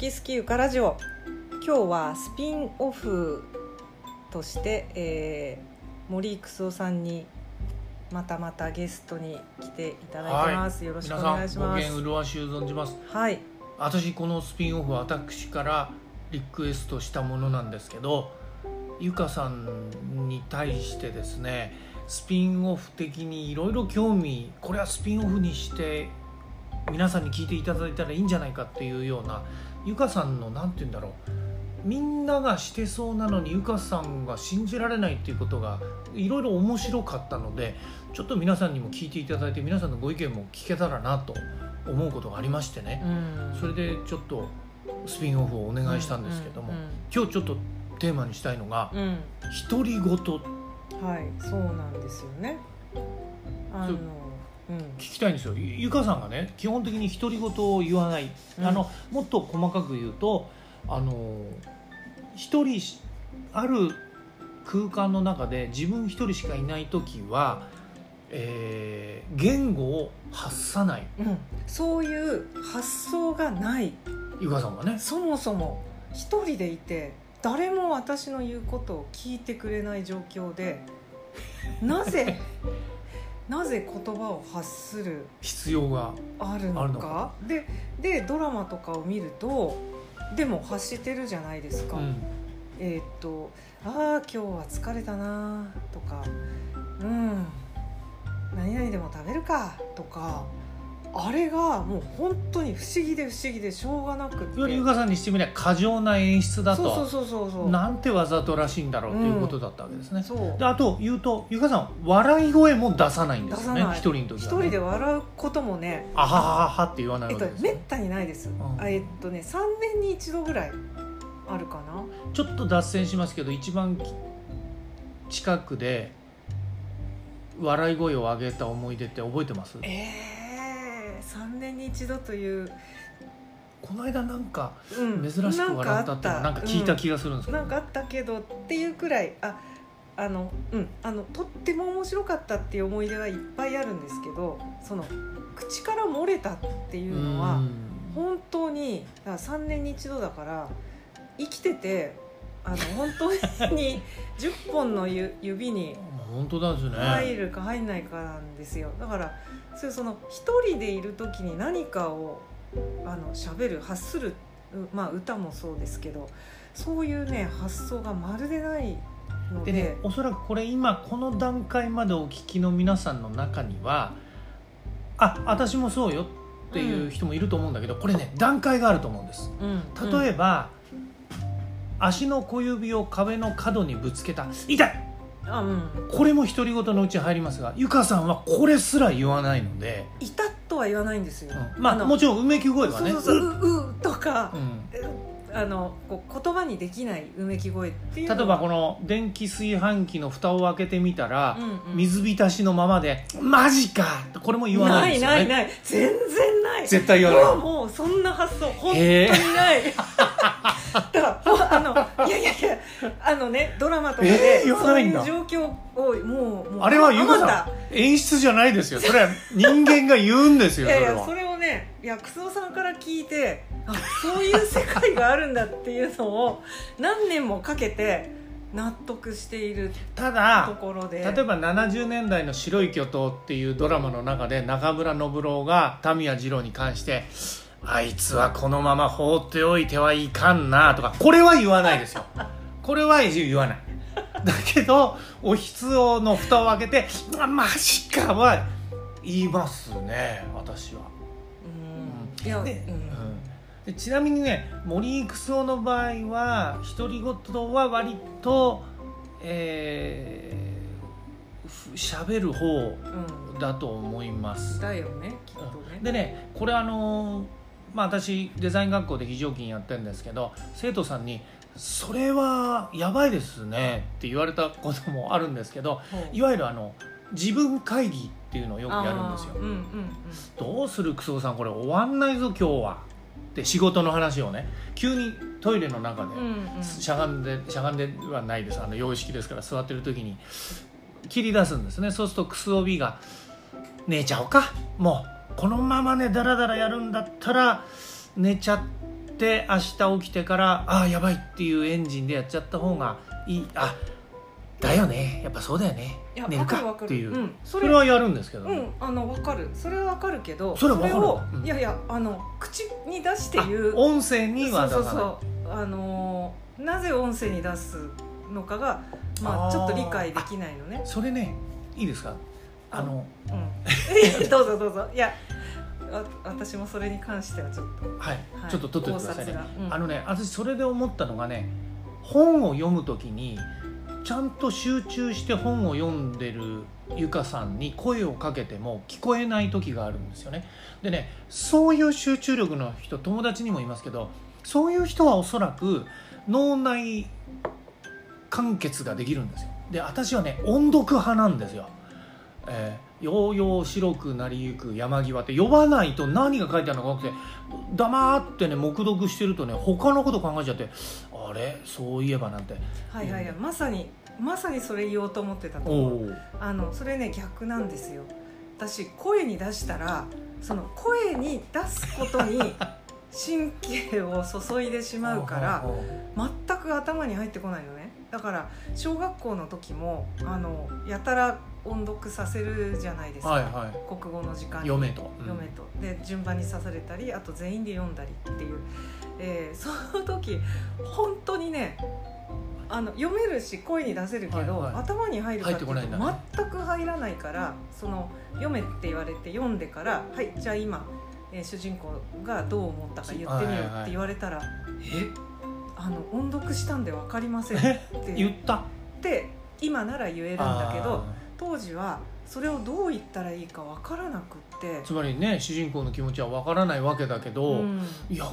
き好きゆかラジオ。今日はスピンオフとして、えー、森育夫さんにまたまたゲストに来ていただいてます、よろしくお願いします。皆さんごしゅう存じます。はい。私このスピンオフは私からリクエストしたものなんですけどゆかさんに対してですねスピンオフ的にいろいろ興味これはスピンオフにして皆さんに聞いていただいたらいいんじゃないかっていうようなゆかさんの何て言うんだろう。みんながしてそうなのにゆかさんが信じられないっていうことがいろいろ面白かったのでちょっと皆さんにも聞いていただいて皆さんのご意見も聞けたらなと思うことがありましてね。うん。それでちょっとスピンオフをお願いしたんですけども、うん今日ちょっとテーマにしたいのがうん。うん「独り言」聞はいそうなんですよね。あのそううんきたいんですよ。ゆゆかさんがね基本的に独り言を言わない、うん。あのもっと細かく言うとあの一人しある空間の中で自分一人しかいない時は、えー言語を発さない。うん、そういう発想がない。ゆかさんがね。そもそも一人でいて誰も私の言うことを聞いてくれない状況でなぜなぜ言葉を発する必要があるのか？ででドラマとかを見るとでも発してるじゃないですか、うん。えーっと「ああ今日は疲れたな」とか「うん何々でも食べるか」とかあれがもう本当に不思議で不思議でしょうがなくって。いわゆるゆかさんにしてみれば過剰な演出だとそうそうそうそうなんてわざとらしいんだろうということだったわけですね、そう。であと言うとゆかさん笑い声も出さないんですよね。一人の時は、ね、一人で笑うこともね。あははははって言わないえっとわけですよ、めったにないです、ん。あえっとね3年に一度ぐらいあるかな。ちょっと脱線しますけど一番き近くで笑い声を上げた思い出って覚えてます？ええー、3年に一度という、この間なんかうん、珍しく笑ったっていうのなんか聞いた。うん気がするんですけど、なんかあったけどっていうくらいああのうんあのとっても面白かったっていう思い出はいっぱいあるんですけどその口から漏れたっていうのはうん。本当にだから3年に一度だから生きててあの本当に 10本のゆ指に本当だですね、入るか入んないかなんですよ。だからそういうその一人でいる時に何かをあの喋る発するうまあ歌もそうですけどそういうね発想がまるでないのででねおそらくこれ今この段階までお聞きの皆さんの中にはあ私もそうよっていう人もいると思うんだけど、これね段階があると思うんです。うん。例えば、足の小指を壁の角にぶつけた。痛いあうん。これも独り言のうち入りますがゆかさんはこれすら言わないので、いたとは言わないんですよ、うん。まあのもちろんうめき声はね。そうそうそうううとか。う、んあのこう言葉にできないうめき声っていう例えばこの電気炊飯器の蓋を開けてみたら、うんうん。水浸しのままで「マジか!」これも言わないですよね。ないないない。全然ない。絶対言わない。もうもうそんな発想本当にない。だからあのいやいやいやあのねドラマとかえでー言わそういう状況をもうもうあれはゆかあまさん演出じゃないですよ。それは人間が言うんですよそれはいやいやそれをねいや楠尾さんから聞いてあそういう世界があるんだっていうのを 何年もかけて納得しているとただころで。例えば70年代の「白い巨頭」っていうドラマの中で中村信郎が田宮二郎に関して「あいつはこのまま放っておいてはいかんな」とかこれは言わないですよ。これは言わない。だけどおひつおの蓋を開けて「あマジか」は言いますね私は、うん。いや、でうんでちなみにね森育夫の場合は独り言は割とえ喋る方うんだと思います。だよねきっとね。でねこれあのーまあ私デザイン学校で非常勤やってるんですけど生徒さんに「それはやばいですね」って言われたこともあるんですけどほう。いわゆるあの自分会議っていうのをよくやるんですよ。うんうんうん。どうするクソさんこれ終わんないぞ今日は仕事の話をね急にトイレの中で、うんうん。しゃがんでしゃがんではないです。あの洋式ですから座ってる時に切り出すんですね。そうするとクス帯が「寝ちゃおうか。もうこのままねダラダラやるんだったら寝ちゃっって明日起きてからああやばいっていうエンジンでやっちゃった方がいい。あだよね。やっぱそうだよね。いや寝るか。わかるわかる。っていう、うん。それはやるんですけど、うん、あの分かる。それは分かるけどそれは分かる。を、うん。いやいやあの口に出して言う。あ音声には出さない。そうそうそう。あのーなぜ音声に出すのかがまあちょっと理解できないのね。それねいいですか？あのうん。どうぞどうぞ。いやあ私もそれに関してはちょっと、はい、はい。ちょっと取っておいてくださいね。考察が。うん。あのね私それで思ったのがね本を読むときにちゃんと集中して本を読んでるゆかさんに声をかけても聞こえない時があるんですよね。でねそういう集中力の人友達にもいますけどそういう人はおそらく脳内完結ができるんですよ。で私はね音読派なんですよ。えー、ようよう白くなりゆく山際って呼ばないと何が書いてあるのかなくて黙ってね黙読してるとね他のこと考えちゃってあれ？そういえばなんて。はいはいはい。まさにまさにそれ言おうと思ってたとお思う。おあのそれね逆なんですよ。私声に出したらその声に出すことに 神経を注いでしまうから全く頭に入ってこないのね。だから小学校の時もあのやたら音読させるじゃないですか、はいはい。国語の時間に。読めと、うん。読めと。で順番に刺されたりあと全員で読んだりっていう、えー その時本当にねあの読めるし声に出せるけど、はいはい。頭に入るかっていうと全く入らないからその読めって言われて読んでから「はいじゃあ今、えー主人公がどう思ったか言ってみよう」って言われたら「え？あの音読したんで分かりません」って。言言っった？て今なら言えるんだけどあ当時はそれをどう言ったらいいか分からなくってー。つまりね主人公の気持ちはわからないわけだけど、うんいや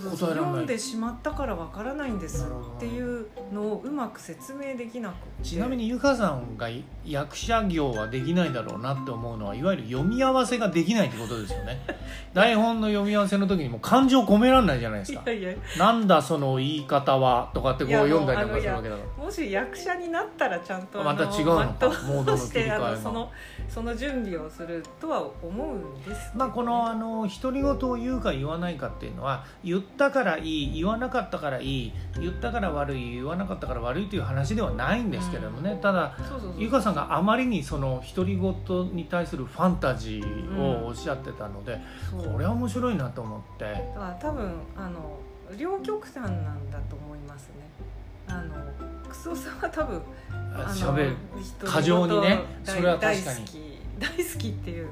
読んでしまったからわからないんですっていうのをうまく説明できなくて。ちなみにゆかさんが役者業はできないだろうなって思うのはいわゆる読み合わせができないってことですよね。台本の読み合わせの時にもう感情込められないじゃないですか。いなんだその言い方はとかってこう読んだりなんかするわけだから。もし役者になったらちゃんとまた違うの？か全モードのうして切り替えがあのそのその準備をするとは思うんですねまあ、このあの独り言を言うか言わないかっていうのは言ったからいい言わなかったからいい言ったから悪い言わなかったから悪いという話ではないんですけれどもね、うん。ただそうそうそう。ゆかさんがあまりにその独り言に対するファンタジーをおっしゃってたので、そう。これは面白いなと思って。だから多分あの両極端なんだと思いますね。あのクソさんは多分喋る。人過剰にね。大それは確かに。大好き。大好きっていうの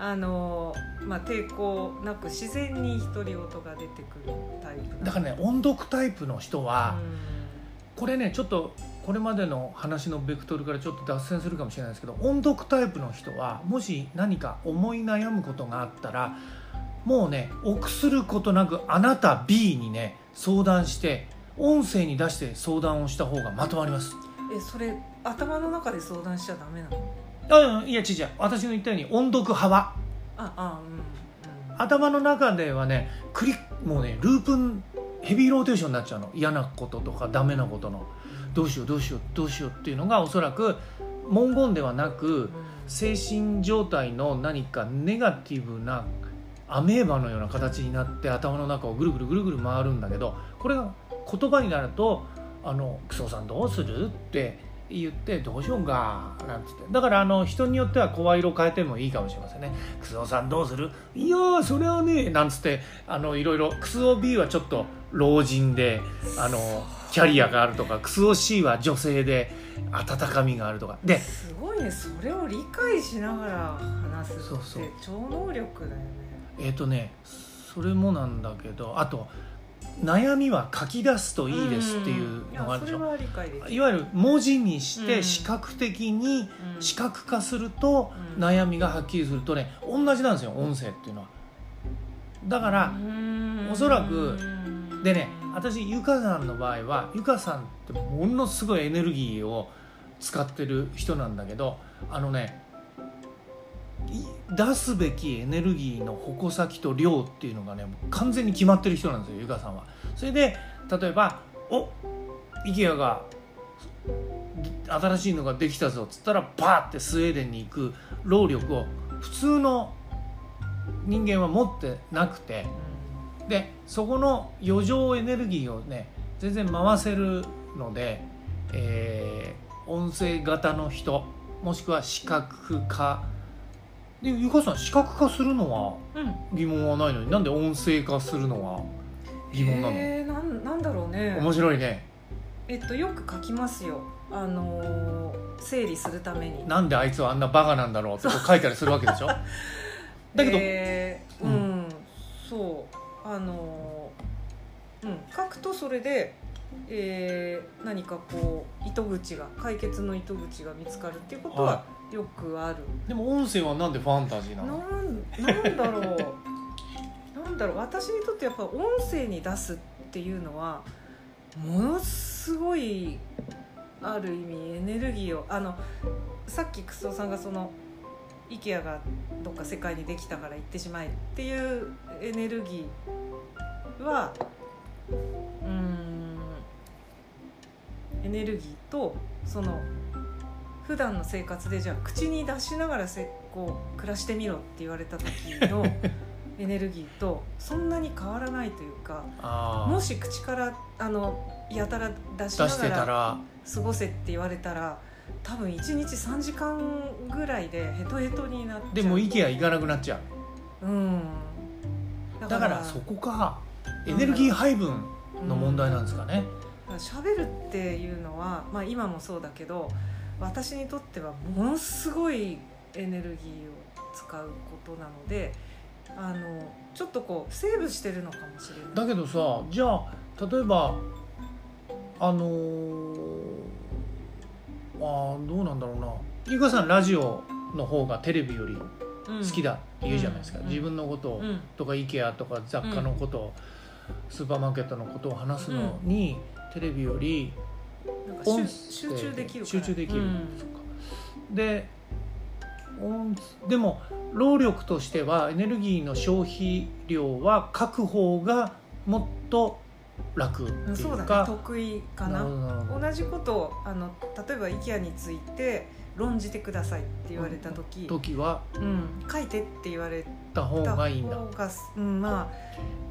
あの、まあ、抵抗なく自然に独り言が出てくるタイプだからね音読タイプの人は、うん。これねちょっとこれまでの話のベクトルからちょっと脱線するかもしれないですけど音読タイプの人はもし何か思い悩むことがあったらもうね臆することなくあなた B にね相談して音声に出して相談をした方がまとまります。えそれ頭の中で相談しちゃダメなの？あいや違う違う。私の言ったように音読派は。ああうん、うん、頭の中ではねクリッもうねループンヘビーローテーションになっちゃうの。嫌なこととかダメなことの。どうしようどうしようどうしようっていうのがおそらく文言ではなく精神状態の何かネガティブなアメーバのような形になって頭の中をぐるぐるぐるぐる回るんだけどこれが言葉になると「あのクソさんどうする?」って言って「どうしようか」なんつって。だからあの人によっては声色変えてもいいかもしれませんね「クソさんどうする?」「いやーそれはね」なんつって。あのいろいろクソ B はちょっと老人であのキャリアがあるとかクソ C は女性で温かみがあるとか。ですごいね。それを理解しながら話すってそうそう。超能力だよね。えっ、とねそれもなんだけどあと悩みは書き出すといいですっていうのがあるでしょ。いやそれは理解できる。いわゆる文字にしうん。て視覚的にうん。視覚化するとうん。悩みがはっきりするとね同じなんですよ音声っていうのは。だからうん。おそらくでね私ゆかさんの場合はゆかさんってものすごいエネルギーを使ってる人なんだけどあのねい出すべきエネルギーの矛先と量っていうのがね完全に決まってる人なんですよゆかさんは。それで例えば「お IKEA が新しいのができたぞ」っつったらパーってスウェーデンに行く労力を普通の人間は持ってなくて。でそこの余剰エネルギーをね全然回せるので、えー音声型の人もしくは視覚化でゆかさん視覚化するのはうん。疑問はないのになんで音声化するのは疑問なの、えー、なんなんだろうね。面白いね。えっとよく書きますよ。あのー整理するために。なんであいつはあんなバカなんだろうって書いたりするわけでしょ？だけど、えーううんん、そう。あのーうん書くとそれで、えー何かこう糸口が解決の糸口が見つかるっていうことははよくある、でも音声はなんでファンタジーなの？なんなんだろう。なんだろう。私にとってやっぱ音声に出すっていうのはものすごいある意味エネルギーをあのさっきクソさんがその IKEA がどっか世界にできたから行ってしまえっていうエネルギーはネルギーとその普段の生活でじゃあ口に出しながらせこう暮らしてみろって言われた時の エネルギーとそんなに変わらないというかもし口からあのやたら出しながら過ごせって言われたら多分1日3時間ぐらいでヘトヘトになっちゃうでも IKEA 行かなくなっちゃう。うん。だからそこか。エネルギー配分の問題なんですかね、喋るっていうのは、まあ、今もそうだけど私にとってはものすごいエネルギーを使うことなのであのちょっとこうセーブしてるのかもしれない。だけどさじゃあ例えばあのー、あーどうなんだろうな。ゆかさんラジオの方がテレビより好きだって言うじゃないですか、うん。自分のこととか IKEA とか雑貨のことを、スーパーマーケットのことを話すのに、テレビより音集声集中できる集中できる、うん。で音でも労力としてはエネルギーの消費量は書く方がもっと楽ってうんそうだね。いうか得意かな同じことをあの例えば IKEA について論じてくださいって言われた時、時はうん、書いてって言われた方たがいいんだ方がうん、まあ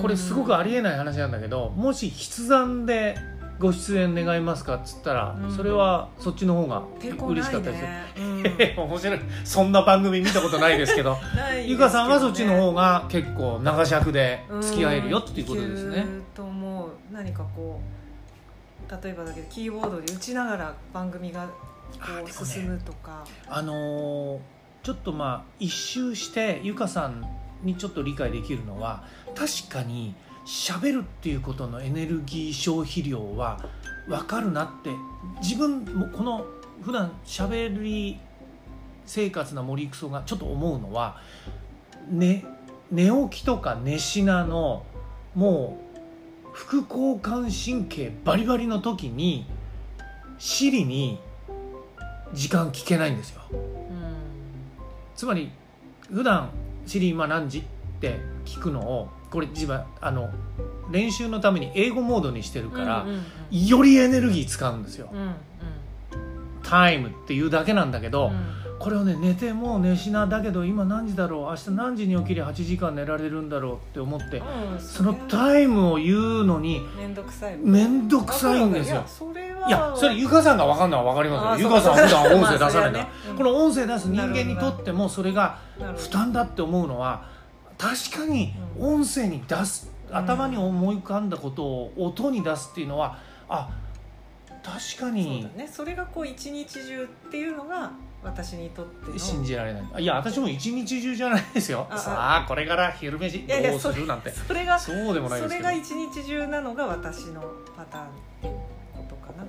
これすごくありえない話なんだけどもし筆談でご出演願いますかっつったら、うん。それはそっちの方が嬉しかったりする、ね、うん。面白い。そんな番組見たことないですけど ないゆかさんはそっちの方が結構長尺で付き合えるよっていうことですね。と思う。何かこう例えばだけどキーボードで打ちながら番組がこう進むとか、あのーちょっとまあ一周してゆかさんにちょっと理解できるのは確かに喋るっていうことのエネルギー消費量は分かるなって自分もこの普段喋り生活な森クソがちょっと思うのは、ね、寝起きとか寝しなのもう副交感神経バリバリの時にシリに時間聞けないんですよ。つまり普段シリ今何時って聞くのをこれ自分あの練習のために英語モードにしてるから、うんうんよりエネルギー使うんですよ。うんうんタイムっていうだけなんだけど、うん。これをね寝てもう寝しなだけど今何時だろう明日何時に起きりゃ8時間寝られるんだろうって思ってうんそのタイムを言うのに面倒くさい。面倒くさいんですよ。やそれは。いやそれゆかさんが分かんのは分かりますよ。あゆかさんは普段音声出さないね。うん。この音声出す人間にとってもそれが負担だって思うのは確かにうん。音声に出す、うん頭に思い浮かんだことを音に出すっていうのはあ確かそうにだね。それがこう一日中っていうのが私にとっての信じられない。いや私も一日中じゃないですよ。あさあこれから昼飯どうする？なんて。それがそうでもないですけど。それが一日中なのが私のパターンっていうことかな。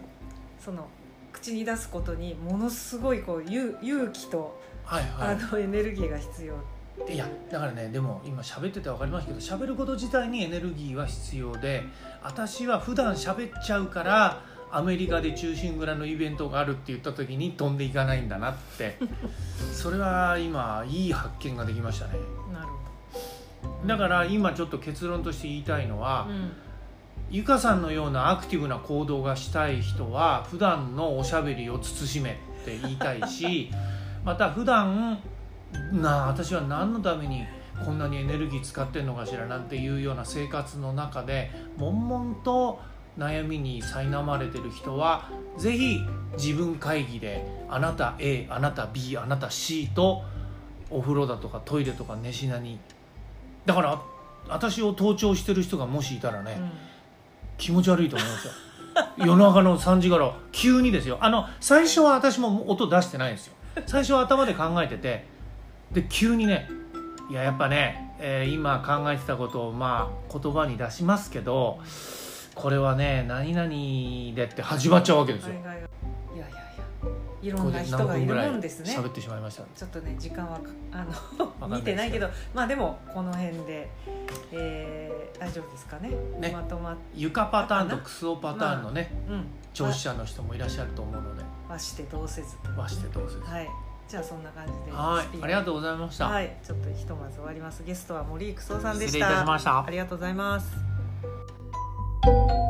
その口に出すことにものすごいこう勇勇気と、はいはあのエネルギーが必要いいやだからねでも今喋ってて分かりますけど喋ること自体にエネルギーは必要で私は普段喋っちゃうからアメリカで中心蔵のイベントがあるって言った時に飛んでいかないんだなって。それは今いい発見ができましたね。なるほど。だから今ちょっと結論として言いたいのは、うん。ゆかさんのようなアクティブな行動がしたい人は普段のおしゃべりを慎めって言いたいし また普段なあ私は何のためにこんなにエネルギー使ってんのかしらなんていうような生活の中で悶々と悩みに苛まれてる人はぜひ自分会議であなた A あなた B あなた C とお風呂だとかトイレとか寝しなに。だから私を盗聴してる人がもしいたらね、うん。気持ち悪いと思いますよ。夜中の3時頃急にですよ。あの最初は私も音出してないんですよ。最初は頭で考えててで急にねいややっぱね、えー今考えてたことをまあ言葉に出しますけどこれはね何々でって始まっちゃうわけですよ。はいはいはいいやいやいやいろんな人がいるもんですね。喋ってしまいました。ちょっとね時間はかあの 見てないけどまあでもこの辺で、えー大丈夫ですかね。ね。まとまっ床パターンとクスオパターンのねうん。聴取者の人もいらっしゃると思うので。はしてどうせず和してどうぞですはい。じゃあそんな感じではい。ありがとうございました、はい。ちょっとひとまず終わります。ゲストは森育夫さんでした。失礼いたしました。ありがとうございます you